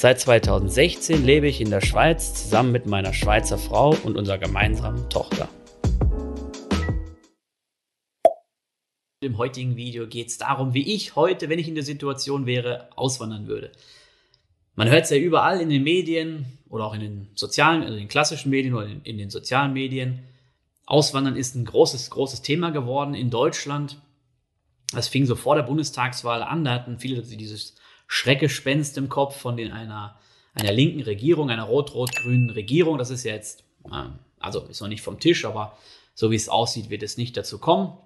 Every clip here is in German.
Seit 2016 lebe ich in der Schweiz zusammen mit meiner Schweizer Frau und unserer gemeinsamen Tochter. Im heutigen Video geht es darum, wie ich heute, wenn ich in der Situation wäre, auswandern würde. Man hört es ja überall in den Medien oder auch in den sozialen, also in den klassischen Medien oder in, in den sozialen Medien. Auswandern ist ein großes, großes Thema geworden in Deutschland. Das fing so vor der Bundestagswahl an. Da hatten viele dieses Schreckgespenst im Kopf von den einer, einer linken Regierung, einer rot-rot-grünen Regierung. Das ist jetzt, äh, also ist noch nicht vom Tisch, aber so wie es aussieht, wird es nicht dazu kommen.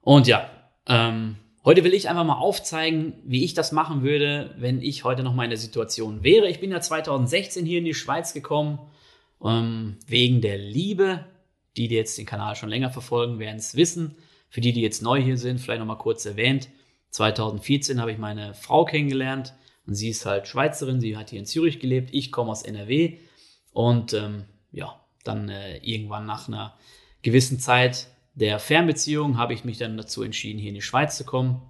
Und ja, ähm, heute will ich einfach mal aufzeigen, wie ich das machen würde, wenn ich heute noch mal in der Situation wäre. Ich bin ja 2016 hier in die Schweiz gekommen ähm, wegen der Liebe. Die, die jetzt den Kanal schon länger verfolgen, werden es wissen. Für die, die jetzt neu hier sind, vielleicht nochmal kurz erwähnt. 2014 habe ich meine Frau kennengelernt und sie ist halt Schweizerin, sie hat hier in Zürich gelebt, ich komme aus NRW und ähm, ja, dann äh, irgendwann nach einer gewissen Zeit der Fernbeziehung habe ich mich dann dazu entschieden, hier in die Schweiz zu kommen.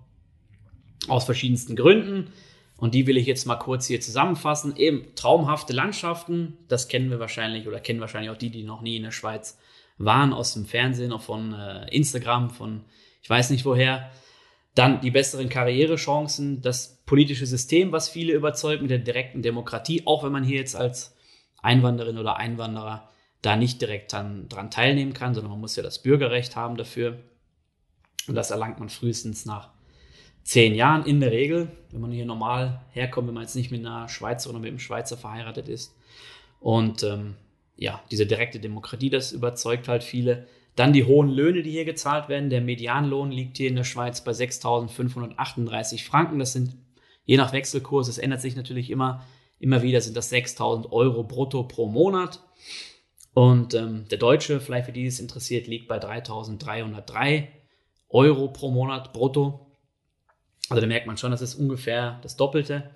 Aus verschiedensten Gründen. Und die will ich jetzt mal kurz hier zusammenfassen. Eben traumhafte Landschaften, das kennen wir wahrscheinlich oder kennen wahrscheinlich auch die, die noch nie in der Schweiz waren, aus dem Fernsehen, auch von äh, Instagram, von ich weiß nicht woher. Dann die besseren Karrierechancen, das politische System, was viele überzeugt mit der direkten Demokratie, auch wenn man hier jetzt als Einwanderin oder Einwanderer da nicht direkt dran, dran teilnehmen kann, sondern man muss ja das Bürgerrecht haben dafür. Und das erlangt man frühestens nach zehn Jahren in der Regel, wenn man hier normal herkommt, wenn man jetzt nicht mit einer Schweizer oder mit einem Schweizer verheiratet ist. Und ähm, ja, diese direkte Demokratie, das überzeugt halt viele. Dann die hohen Löhne, die hier gezahlt werden. Der Medianlohn liegt hier in der Schweiz bei 6.538 Franken. Das sind je nach Wechselkurs, es ändert sich natürlich immer, immer wieder, sind das 6.000 Euro brutto pro Monat. Und ähm, der Deutsche, vielleicht für die es interessiert, liegt bei 3.303 Euro pro Monat brutto. Also da merkt man schon, das ist ungefähr das Doppelte.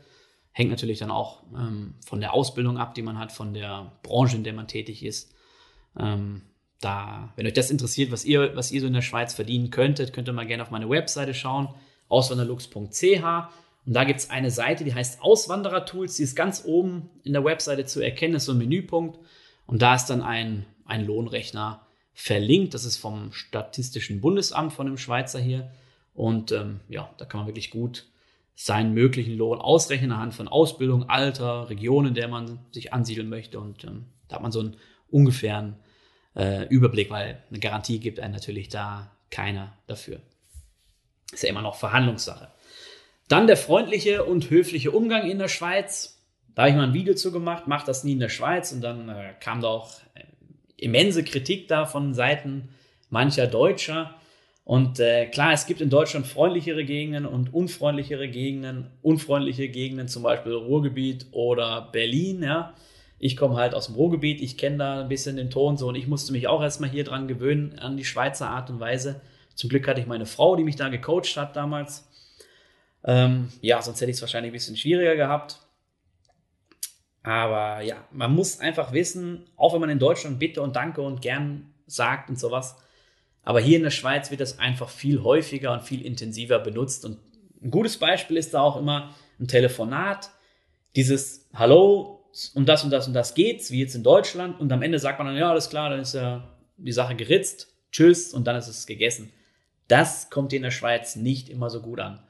Hängt natürlich dann auch ähm, von der Ausbildung ab, die man hat, von der Branche, in der man tätig ist. Ähm, da, wenn euch das interessiert, was ihr, was ihr so in der Schweiz verdienen könntet, könnt ihr mal gerne auf meine Webseite schauen, auswanderlux.ch. Und da gibt es eine Seite, die heißt Auswanderer-Tools, die ist ganz oben in der Webseite zu erkennen, ist so ein Menüpunkt. Und da ist dann ein, ein Lohnrechner verlinkt. Das ist vom Statistischen Bundesamt von dem Schweizer hier. Und ähm, ja, da kann man wirklich gut seinen möglichen Lohn ausrechnen anhand von Ausbildung, Alter, Region, in der man sich ansiedeln möchte. Und ähm, da hat man so einen ungefähren äh, Überblick, weil eine Garantie gibt einem natürlich da keiner dafür. Ist ja immer noch Verhandlungssache. Dann der freundliche und höfliche Umgang in der Schweiz. Da habe ich mal ein Video zu gemacht, macht das nie in der Schweiz und dann äh, kam da auch äh, immense Kritik da von Seiten mancher Deutscher. Und äh, klar, es gibt in Deutschland freundlichere Gegenden und unfreundlichere Gegenden. Unfreundliche Gegenden, zum Beispiel Ruhrgebiet oder Berlin, ja. Ich komme halt aus dem Ruhrgebiet, ich kenne da ein bisschen den Ton so und ich musste mich auch erstmal hier dran gewöhnen, an die Schweizer Art und Weise. Zum Glück hatte ich meine Frau, die mich da gecoacht hat damals. Ähm, ja, sonst hätte ich es wahrscheinlich ein bisschen schwieriger gehabt. Aber ja, man muss einfach wissen, auch wenn man in Deutschland bitte und danke und gern sagt und sowas, aber hier in der Schweiz wird das einfach viel häufiger und viel intensiver benutzt. Und ein gutes Beispiel ist da auch immer ein Telefonat. Dieses Hallo, um das und das und das geht's, wie jetzt in Deutschland. Und am Ende sagt man dann, ja, alles klar, dann ist ja die Sache geritzt, tschüss und dann ist es gegessen. Das kommt hier in der Schweiz nicht immer so gut an.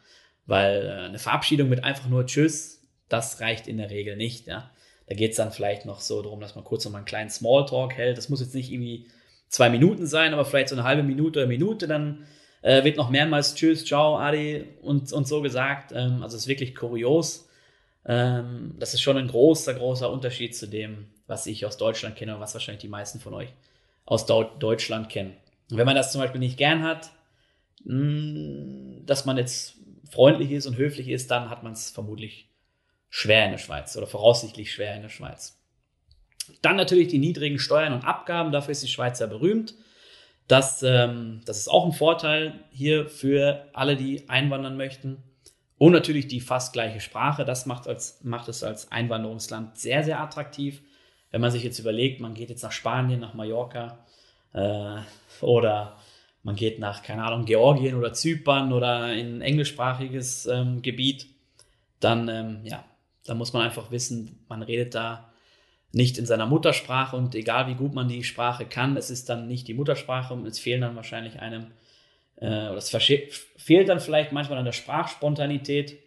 Weil äh, eine Verabschiedung mit einfach nur Tschüss, das reicht in der Regel nicht. Ja. Da geht es dann vielleicht noch so darum, dass man kurz noch mal einen kleinen Smalltalk hält. Das muss jetzt nicht irgendwie zwei Minuten sein, aber vielleicht so eine halbe Minute oder Minute, dann äh, wird noch mehrmals Tschüss, Ciao, Adi und, und so gesagt. Ähm, also es ist wirklich kurios. Ähm, das ist schon ein großer, großer Unterschied zu dem, was ich aus Deutschland kenne und was wahrscheinlich die meisten von euch aus Deutschland kennen. Und wenn man das zum Beispiel nicht gern hat, mh, mm, dass man jetzt freundlich ist und höflich ist, dann hat man es vermutlich schwer in der Schweiz oder voraussichtlich schwer in der Schweiz. Dann natürlich die niedrigen Steuern und Abgaben, dafür ist die Schweiz ja berühmt. Das, ähm, das ist auch ein Vorteil hier für alle, die einwandern möchten. Und natürlich die fast gleiche Sprache. Das macht, als, macht es als Einwanderungsland sehr, sehr attraktiv. Wenn man sich jetzt überlegt, man geht jetzt nach Spanien, nach Mallorca äh, oder man geht nach, keine Ahnung, Georgien oder Zypern oder in ein englischsprachiges ähm, Gebiet, dann, ähm, ja, da muss man einfach wissen, man redet da nicht in seiner Muttersprache und egal wie gut man die Sprache kann, es ist dann nicht die Muttersprache und es fehlen dann wahrscheinlich einem, äh, es fehlt dann vielleicht manchmal an der Sprachspontanität.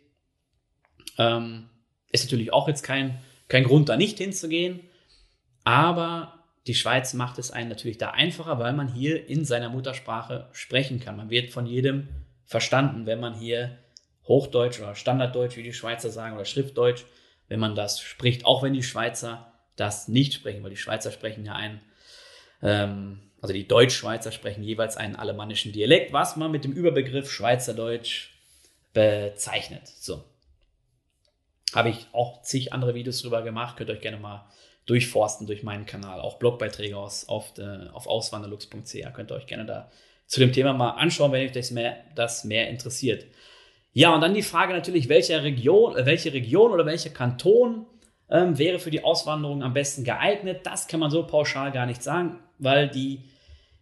Ähm, ist natürlich auch jetzt kein, kein Grund, da nicht hinzugehen, aber die Schweiz macht es einen natürlich da einfacher, weil man hier in seiner Muttersprache sprechen kann. Man wird von jedem verstanden, wenn man hier Hochdeutsch oder Standarddeutsch, wie die Schweizer sagen, oder Schriftdeutsch, wenn man das spricht, auch wenn die Schweizer das nicht sprechen, weil die Schweizer sprechen ja einen, ähm, also die Deutschschweizer sprechen jeweils einen alemannischen Dialekt, was man mit dem Überbegriff Schweizerdeutsch bezeichnet. So. Habe ich auch zig andere Videos drüber gemacht, könnt ihr euch gerne mal durchforsten durch meinen Kanal. Auch Blogbeiträge aus, auf, äh, auf auswanderlux.ch könnt ihr euch gerne da zu dem Thema mal anschauen, wenn euch das mehr, das mehr interessiert. Ja, und dann die Frage natürlich, welche Region, äh, welche Region oder welcher Kanton ähm, wäre für die Auswanderung am besten geeignet? Das kann man so pauschal gar nicht sagen, weil die,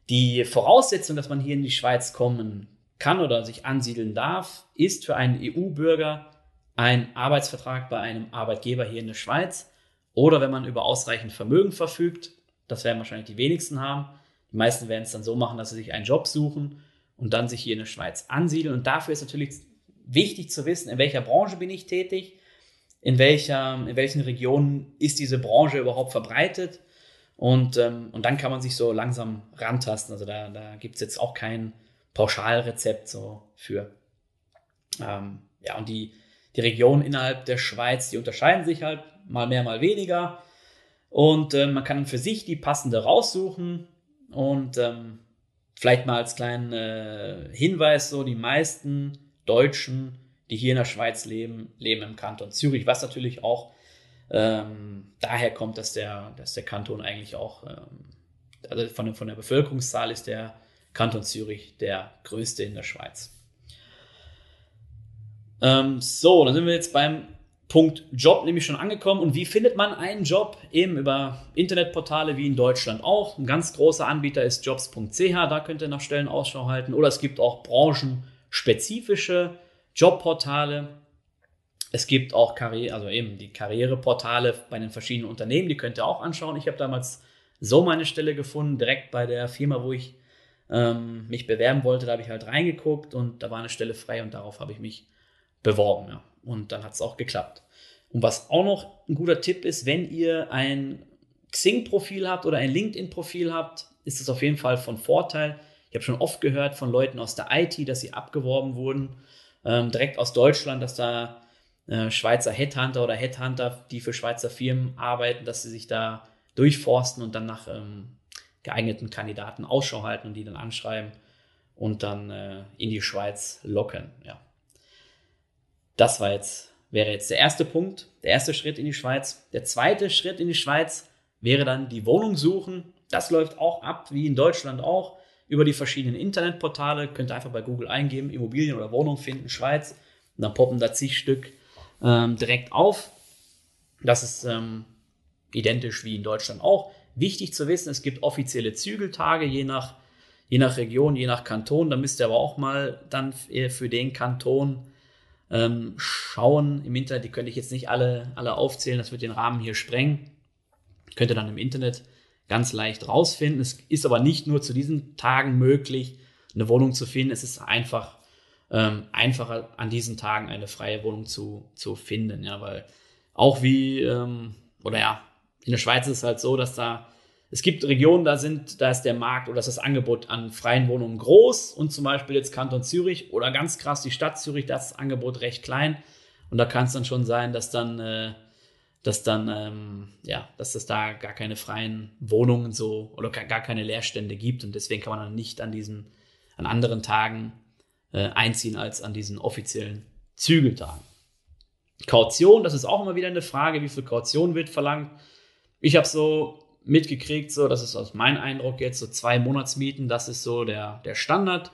die Voraussetzung, dass man hier in die Schweiz kommen kann oder sich ansiedeln darf, ist für einen EU-Bürger ein Arbeitsvertrag bei einem Arbeitgeber hier in der Schweiz oder wenn man über ausreichend Vermögen verfügt, das werden wahrscheinlich die wenigsten haben. Die meisten werden es dann so machen, dass sie sich einen Job suchen und dann sich hier in der Schweiz ansiedeln. Und dafür ist natürlich wichtig zu wissen, in welcher Branche bin ich tätig, in, welcher, in welchen Regionen ist diese Branche überhaupt verbreitet. Und, ähm, und dann kann man sich so langsam rantasten. Also da, da gibt es jetzt auch kein Pauschalrezept so für. Ähm, ja, und die, die Regionen innerhalb der Schweiz, die unterscheiden sich halt mal mehr, mal weniger. Und äh, man kann für sich die passende raussuchen. Und ähm, vielleicht mal als kleinen äh, Hinweis: so, die meisten Deutschen, die hier in der Schweiz leben, leben im Kanton Zürich, was natürlich auch ähm, daher kommt, dass der, dass der Kanton eigentlich auch, ähm, also von, von der Bevölkerungszahl ist der Kanton Zürich der größte in der Schweiz. Ähm, so, dann sind wir jetzt beim Punkt Job nämlich schon angekommen. Und wie findet man einen Job? Eben über Internetportale wie in Deutschland auch. Ein ganz großer Anbieter ist jobs.ch, da könnt ihr nach Stellen Ausschau halten. Oder es gibt auch branchenspezifische Jobportale. Es gibt auch Karriere, also eben die Karriereportale bei den verschiedenen Unternehmen, die könnt ihr auch anschauen. Ich habe damals so meine Stelle gefunden, direkt bei der Firma, wo ich ähm, mich bewerben wollte. Da habe ich halt reingeguckt und da war eine Stelle frei und darauf habe ich mich beworben. Ja. Und dann hat es auch geklappt. Und was auch noch ein guter Tipp ist, wenn ihr ein Xing-Profil habt oder ein LinkedIn-Profil habt, ist es auf jeden Fall von Vorteil. Ich habe schon oft gehört von Leuten aus der IT, dass sie abgeworben wurden, ähm, direkt aus Deutschland, dass da äh, Schweizer Headhunter oder Headhunter, die für Schweizer Firmen arbeiten, dass sie sich da durchforsten und dann nach ähm, geeigneten Kandidaten Ausschau halten und die dann anschreiben und dann äh, in die Schweiz locken. Ja. Das war jetzt, wäre jetzt der erste Punkt, der erste Schritt in die Schweiz. Der zweite Schritt in die Schweiz wäre dann die Wohnung suchen. Das läuft auch ab, wie in Deutschland auch, über die verschiedenen Internetportale. Könnt ihr einfach bei Google eingeben, Immobilien oder Wohnung finden, Schweiz. Und dann poppen da zig Stück ähm, direkt auf. Das ist ähm, identisch wie in Deutschland auch. Wichtig zu wissen, es gibt offizielle Zügeltage, je nach, je nach Region, je nach Kanton. Da müsst ihr aber auch mal dann für den Kanton ähm, schauen im Internet. Die könnte ich jetzt nicht alle, alle aufzählen, das wird den Rahmen hier sprengen. Könnt ihr dann im Internet ganz leicht rausfinden. Es ist aber nicht nur zu diesen Tagen möglich, eine Wohnung zu finden. Es ist einfach ähm, einfacher, an diesen Tagen eine freie Wohnung zu, zu finden. Ja, weil auch wie, ähm, oder ja, in der Schweiz ist es halt so, dass da es gibt Regionen, da sind, da ist der Markt oder ist das Angebot an freien Wohnungen groß und zum Beispiel jetzt Kanton Zürich oder ganz krass die Stadt Zürich, das Angebot recht klein und da kann es dann schon sein, dass dann, äh, dass dann, ähm, ja, dass es da gar keine freien Wohnungen so oder gar keine Leerstände gibt und deswegen kann man dann nicht an diesen, an anderen Tagen äh, einziehen als an diesen offiziellen Zügeltagen. Kaution, das ist auch immer wieder eine Frage, wie viel Kaution wird verlangt ich habe so mitgekriegt, so, das ist aus meinem Eindruck jetzt so zwei Monatsmieten, das ist so der, der Standard.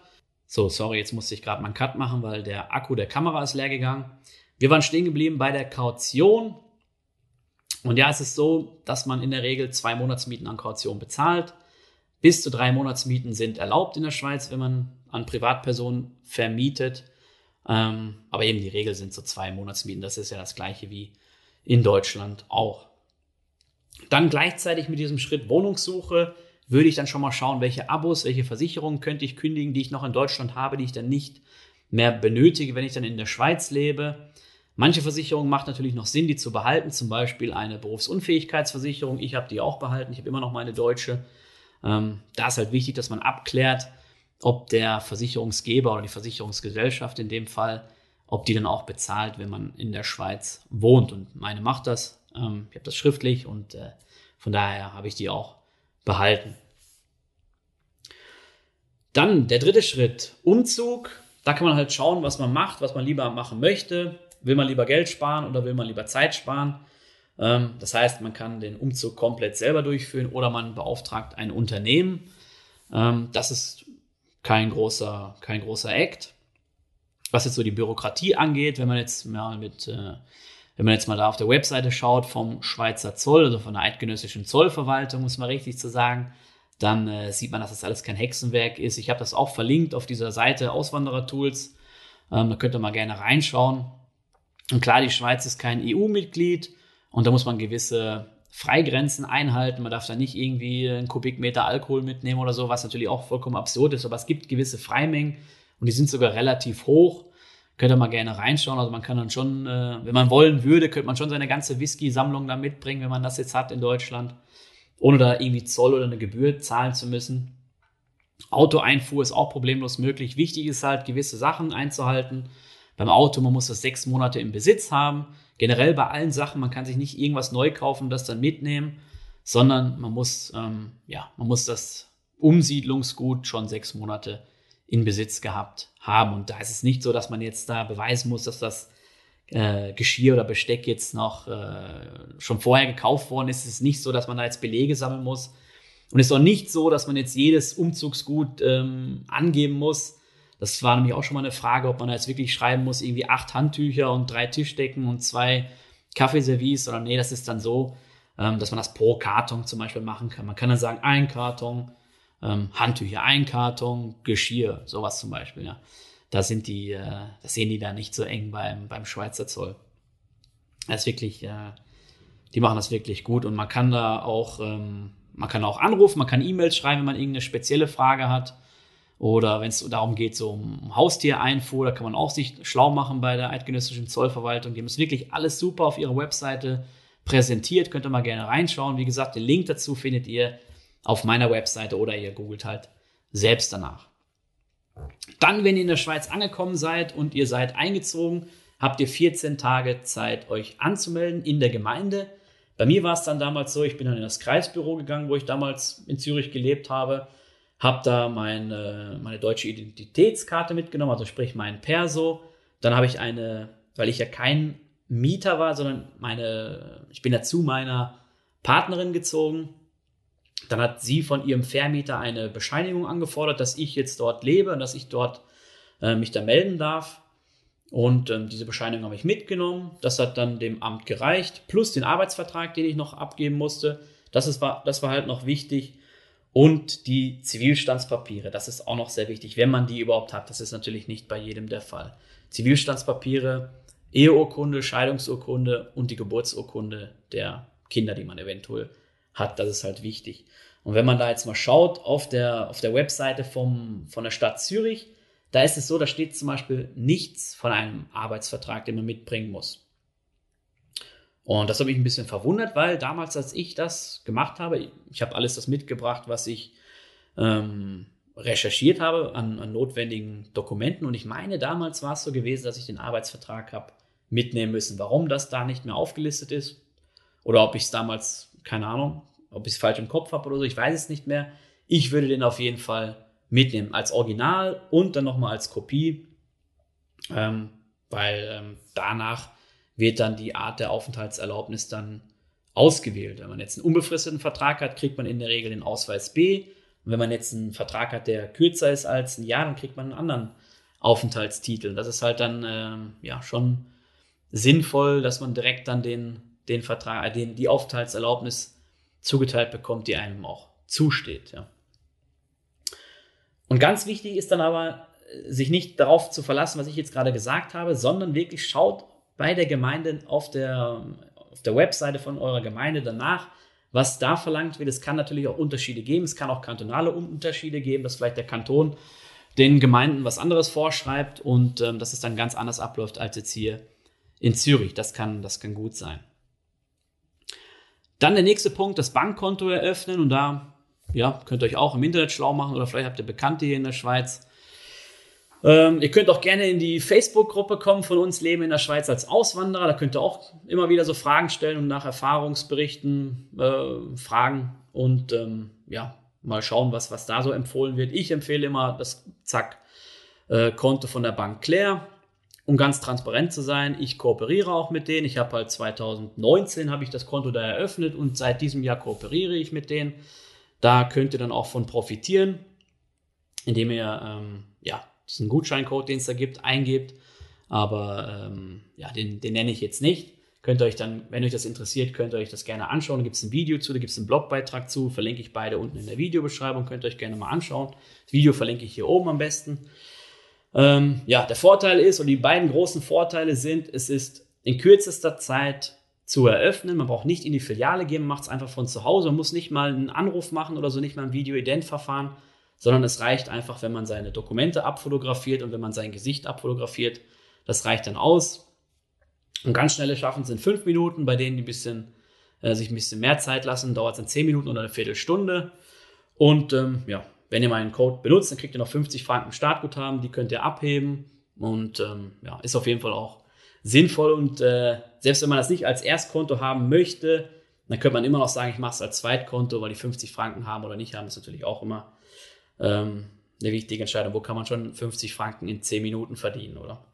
So, sorry, jetzt musste ich gerade mal einen Cut machen, weil der Akku der Kamera ist leer gegangen. Wir waren stehen geblieben bei der Kaution. Und ja, es ist so, dass man in der Regel zwei Monatsmieten an Kaution bezahlt. Bis zu drei Monatsmieten sind erlaubt in der Schweiz, wenn man an Privatpersonen vermietet. Ähm, aber eben die Regel sind so zwei Monatsmieten. Das ist ja das gleiche wie in Deutschland auch. Dann gleichzeitig mit diesem Schritt Wohnungssuche würde ich dann schon mal schauen, welche Abos, welche Versicherungen könnte ich kündigen, die ich noch in Deutschland habe, die ich dann nicht mehr benötige, wenn ich dann in der Schweiz lebe. Manche Versicherungen macht natürlich noch Sinn, die zu behalten, zum Beispiel eine Berufsunfähigkeitsversicherung. Ich habe die auch behalten, ich habe immer noch meine deutsche. Ähm, da ist halt wichtig, dass man abklärt, ob der Versicherungsgeber oder die Versicherungsgesellschaft in dem Fall, ob die dann auch bezahlt, wenn man in der Schweiz wohnt. Und meine macht das. Ähm, ich habe das schriftlich und äh, von daher habe ich die auch behalten. Dann der dritte Schritt, Umzug. Da kann man halt schauen, was man macht, was man lieber machen möchte. Will man lieber Geld sparen oder will man lieber Zeit sparen? Ähm, das heißt, man kann den Umzug komplett selber durchführen oder man beauftragt ein Unternehmen. Ähm, das ist kein großer, kein großer Act. Was jetzt so die Bürokratie angeht, wenn man jetzt mal mit, äh, wenn man jetzt mal da auf der Webseite schaut vom Schweizer Zoll, also von der eidgenössischen Zollverwaltung, muss man richtig zu sagen, dann äh, sieht man, dass das alles kein Hexenwerk ist. Ich habe das auch verlinkt auf dieser Seite Auswanderer-Tools. Ähm, da könnt ihr mal gerne reinschauen. Und klar, die Schweiz ist kein EU-Mitglied und da muss man gewisse Freigrenzen einhalten. Man darf da nicht irgendwie einen Kubikmeter Alkohol mitnehmen oder so, was natürlich auch vollkommen absurd ist. Aber es gibt gewisse Freimengen und die sind sogar relativ hoch. Könnt ihr mal gerne reinschauen. Also man kann dann schon, äh, wenn man wollen würde, könnte man schon seine ganze Whisky-Sammlung da mitbringen, wenn man das jetzt hat in Deutschland, ohne da irgendwie Zoll oder eine Gebühr zahlen zu müssen. Autoeinfuhr ist auch problemlos möglich. Wichtig ist halt, gewisse Sachen einzuhalten. Beim Auto, man muss das sechs Monate im Besitz haben. Generell bei allen Sachen, man kann sich nicht irgendwas neu kaufen, das dann mitnehmen, sondern man muss, ähm, ja, man muss das Umsiedlungsgut schon sechs Monate in Besitz gehabt haben. Und da ist es nicht so, dass man jetzt da beweisen muss, dass das äh, Geschirr oder Besteck jetzt noch äh, schon vorher gekauft worden ist. Es ist nicht so, dass man da jetzt Belege sammeln muss. Und es ist auch nicht so, dass man jetzt jedes Umzugsgut ähm, angeben muss. Das war nämlich auch schon mal eine Frage, ob man da jetzt wirklich schreiben muss, irgendwie acht Handtücher und drei Tischdecken und zwei Kaffeeservice oder nee, das ist dann so, ähm, dass man das pro Karton zum Beispiel machen kann. Man kann dann sagen, ein Karton, ähm, Handtücher, ein Karton, Geschirr, sowas zum Beispiel, ja. Da sind die, äh, das sehen die da nicht so eng beim, beim Schweizer Zoll. Das ist wirklich, äh, die machen das wirklich gut und man kann da auch, ähm, man kann auch anrufen, man kann E-Mails schreiben, wenn man irgendeine spezielle Frage hat. Oder wenn es darum geht, so um Haustiereinfuhr, da kann man auch sich schlau machen bei der Eidgenössischen Zollverwaltung. Die haben es wirklich alles super auf ihrer Webseite präsentiert. Könnt ihr mal gerne reinschauen. Wie gesagt, den Link dazu findet ihr auf meiner Webseite oder ihr googelt halt selbst danach. Dann, wenn ihr in der Schweiz angekommen seid und ihr seid eingezogen, habt ihr 14 Tage Zeit, euch anzumelden in der Gemeinde. Bei mir war es dann damals so, ich bin dann in das Kreisbüro gegangen, wo ich damals in Zürich gelebt habe habe da meine, meine deutsche Identitätskarte mitgenommen, also sprich mein Perso. Dann habe ich eine, weil ich ja kein Mieter war, sondern meine, ich bin ja zu meiner Partnerin gezogen. Dann hat sie von ihrem Vermieter eine Bescheinigung angefordert, dass ich jetzt dort lebe und dass ich dort äh, mich da melden darf. Und ähm, diese Bescheinigung habe ich mitgenommen. Das hat dann dem Amt gereicht, plus den Arbeitsvertrag, den ich noch abgeben musste. Das, ist, das war halt noch wichtig. Und die Zivilstandspapiere, das ist auch noch sehr wichtig, wenn man die überhaupt hat. Das ist natürlich nicht bei jedem der Fall. Zivilstandspapiere, Eheurkunde, Scheidungsurkunde und die Geburtsurkunde der Kinder, die man eventuell hat, das ist halt wichtig. Und wenn man da jetzt mal schaut auf der, auf der Webseite vom, von der Stadt Zürich, da ist es so, da steht zum Beispiel nichts von einem Arbeitsvertrag, den man mitbringen muss. Und das hat mich ein bisschen verwundert, weil damals, als ich das gemacht habe, ich habe alles das mitgebracht, was ich ähm, recherchiert habe an, an, notwendigen Dokumenten. Und ich meine, damals war es so gewesen, dass ich den Arbeitsvertrag habe mitnehmen müssen. Warum das da nicht mehr aufgelistet ist oder ob ich es damals, keine Ahnung, ob ich es falsch im Kopf habe oder so, ich weiß es nicht mehr. Ich würde den auf jeden Fall mitnehmen als Original und dann nochmal als Kopie, ähm, weil ähm, danach wird dann die Art der Aufenthaltserlaubnis dann ausgewählt. Wenn man jetzt einen unbefristeten Vertrag hat, kriegt man in der Regel den Ausweis B. Und wenn man jetzt einen Vertrag hat, der kürzer ist als ein Jahr, dann kriegt man einen anderen Aufenthaltstitel. Das ist halt dann äh, ja schon sinnvoll, dass man direkt dann den, den Vertrag, äh, den, die Aufenthaltserlaubnis zugeteilt bekommt, die einem auch zusteht. Ja. Und ganz wichtig ist dann aber, sich nicht darauf zu verlassen, was ich jetzt gerade gesagt habe, sondern wirklich schaut bei der Gemeinde auf der, auf der Webseite von eurer Gemeinde danach, was da verlangt wird. Es kann natürlich auch Unterschiede geben. Es kann auch kantonale Unterschiede geben, dass vielleicht der Kanton den Gemeinden was anderes vorschreibt und ähm, dass es dann ganz anders abläuft als jetzt hier in Zürich. Das kann, das kann gut sein. Dann der nächste Punkt, das Bankkonto eröffnen und da ja, könnt ihr euch auch im Internet schlau machen oder vielleicht habt ihr Bekannte hier in der Schweiz. Ähm, ihr könnt auch gerne in die Facebook-Gruppe kommen von uns Leben in der Schweiz als Auswanderer. Da könnt ihr auch immer wieder so Fragen stellen und nach Erfahrungsberichten äh, fragen und ähm, ja, mal schauen, was, was da so empfohlen wird. Ich empfehle immer das Zack äh, Konto von der Bank Claire, um ganz transparent zu sein. Ich kooperiere auch mit denen. Ich habe halt 2019 habe ich das Konto da eröffnet und seit diesem Jahr kooperiere ich mit denen. Da könnt ihr dann auch von profitieren, indem ihr ähm, ja diesen Gutscheincode, den es da gibt, eingebt. Aber ähm, ja, den, den nenne ich jetzt nicht. Könnt ihr euch dann, wenn euch das interessiert, könnt ihr euch das gerne anschauen. Da gibt es ein Video zu, da gibt es einen Blogbeitrag zu, verlinke ich beide unten in der Videobeschreibung, könnt ihr euch gerne mal anschauen. Das Video verlinke ich hier oben am besten. Ähm, ja, der Vorteil ist, und die beiden großen Vorteile sind, es ist in kürzester Zeit zu eröffnen. Man braucht nicht in die Filiale gehen, man macht es einfach von zu Hause. Man muss nicht mal einen Anruf machen oder so, nicht mal ein Video-Ident-Verfahren, sondern es reicht einfach, wenn man seine Dokumente abfotografiert und wenn man sein Gesicht abfotografiert. Das reicht dann aus. Und ganz schnelle Schaffen sind fünf Minuten, bei denen die ein bisschen, äh, sich ein bisschen mehr Zeit lassen, dauert es dann zehn Minuten oder eine Viertelstunde. Und ähm, ja, wenn ihr meinen Code benutzt, dann kriegt ihr noch 50 Franken Startguthaben, die könnt ihr abheben. Und ähm, ja, ist auf jeden Fall auch sinnvoll. Und äh, selbst wenn man das nicht als Erstkonto haben möchte, dann könnte man immer noch sagen, ich mache es als Zweitkonto, weil die 50 Franken haben oder nicht haben, ist natürlich auch immer ähm, eine wichtige Entscheidung. Wo kann man schon 50 Franken in 10 Minuten verdienen, oder?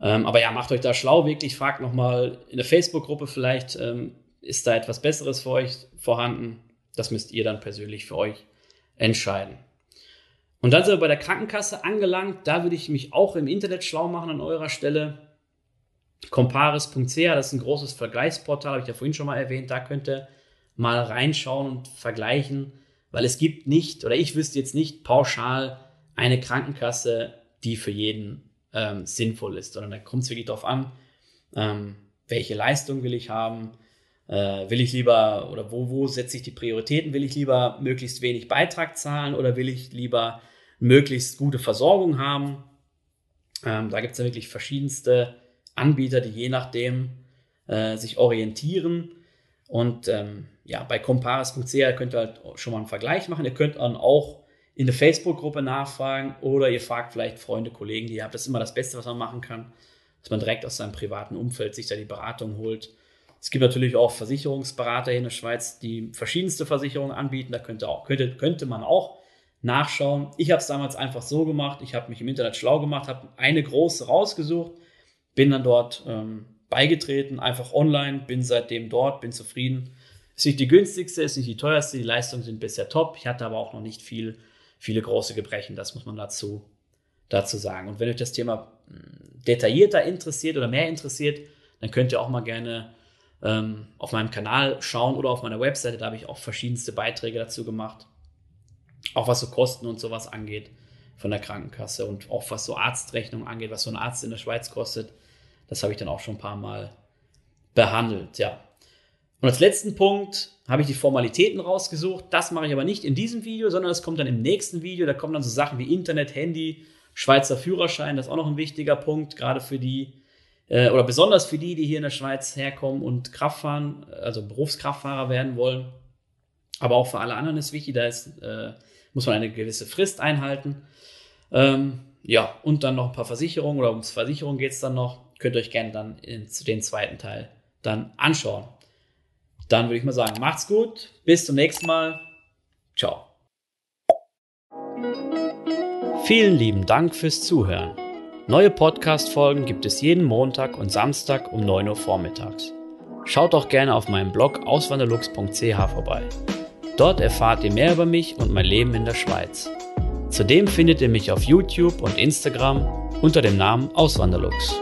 Ähm, aber ja, macht euch da schlau, wirklich, fragt nochmal in der Facebook-Gruppe vielleicht, ähm, ist da etwas Besseres für euch vorhanden? Das müsst ihr dann persönlich für euch entscheiden. Und dann sind wir bei der Krankenkasse angelangt. Da würde ich mich auch im Internet schlau machen an eurer Stelle. Comparis.ch, das ist ein großes Vergleichsportal, habe ich ja vorhin schon mal erwähnt. Da könnt ihr mal reinschauen und vergleichen, weil es gibt nicht, oder ich wüsste jetzt nicht pauschal eine Krankenkasse, die für jeden ähm, sinnvoll ist, sondern da kommt es wirklich darauf an, ähm, welche Leistung will ich haben, äh, will ich lieber, oder wo, wo setze ich die Prioritäten, will ich lieber möglichst wenig Beitrag zahlen oder will ich lieber möglichst gute Versorgung haben. Ähm, da gibt es ja wirklich verschiedenste Anbieter, die je nachdem äh, sich orientieren. Und ähm, ja, bei comparis.ch könnt ihr halt schon mal einen Vergleich machen. Ihr könnt dann auch in der Facebook-Gruppe nachfragen oder ihr fragt vielleicht Freunde, Kollegen, die ihr habt. Das ist immer das Beste, was man machen kann, dass man direkt aus seinem privaten Umfeld sich da die Beratung holt. Es gibt natürlich auch Versicherungsberater hier in der Schweiz, die verschiedenste Versicherungen anbieten. Da könnte, auch, könnte, könnte man auch nachschauen. Ich habe es damals einfach so gemacht. Ich habe mich im Internet schlau gemacht, habe eine große rausgesucht, bin dann dort ähm, beigetreten, einfach online, bin seitdem dort, bin zufrieden ist nicht die günstigste, ist nicht die teuerste, die Leistungen sind bisher top. Ich hatte aber auch noch nicht viel, viele große Gebrechen, das muss man dazu, dazu sagen. Und wenn euch das Thema hm, detaillierter interessiert oder mehr interessiert, dann könnt ihr auch mal gerne ähm, auf meinem Kanal schauen oder auf meiner Webseite. Da habe ich auch verschiedenste Beiträge dazu gemacht. Auch was so Kosten und sowas angeht von der Krankenkasse und auch was so Arztrechnungen angeht, was so ein Arzt in der Schweiz kostet. Das habe ich dann auch schon ein paar Mal behandelt. Ja, und als letzten Punkt habe ich die Formalitäten rausgesucht. Das mache ich aber nicht in diesem Video, sondern das kommt dann im nächsten Video. Da kommen dann so Sachen wie Internet, Handy, Schweizer Führerschein. Das ist auch noch ein wichtiger Punkt, gerade für die, äh, oder besonders für die, die hier in der Schweiz herkommen und Kraftfahren, also Berufskraftfahrer werden wollen. Aber auch für alle anderen ist wichtig, da ist, äh, muss man eine gewisse Frist einhalten. Ähm, ja, und dann noch ein paar Versicherungen oder ums Versicherung geht es dann noch. Könnt ihr euch gerne dann in, den zweiten Teil dann anschauen. Dann würde ich mal sagen, macht's gut, bis zum nächsten Mal. Ciao. Vielen lieben Dank fürs Zuhören. Neue Podcast-Folgen gibt es jeden Montag und Samstag um 9 Uhr vormittags. Schaut auch gerne auf meinem Blog auswanderlux.ch vorbei. Dort erfahrt ihr mehr über mich und mein Leben in der Schweiz. Zudem findet ihr mich auf YouTube und Instagram unter dem Namen Auswanderlux.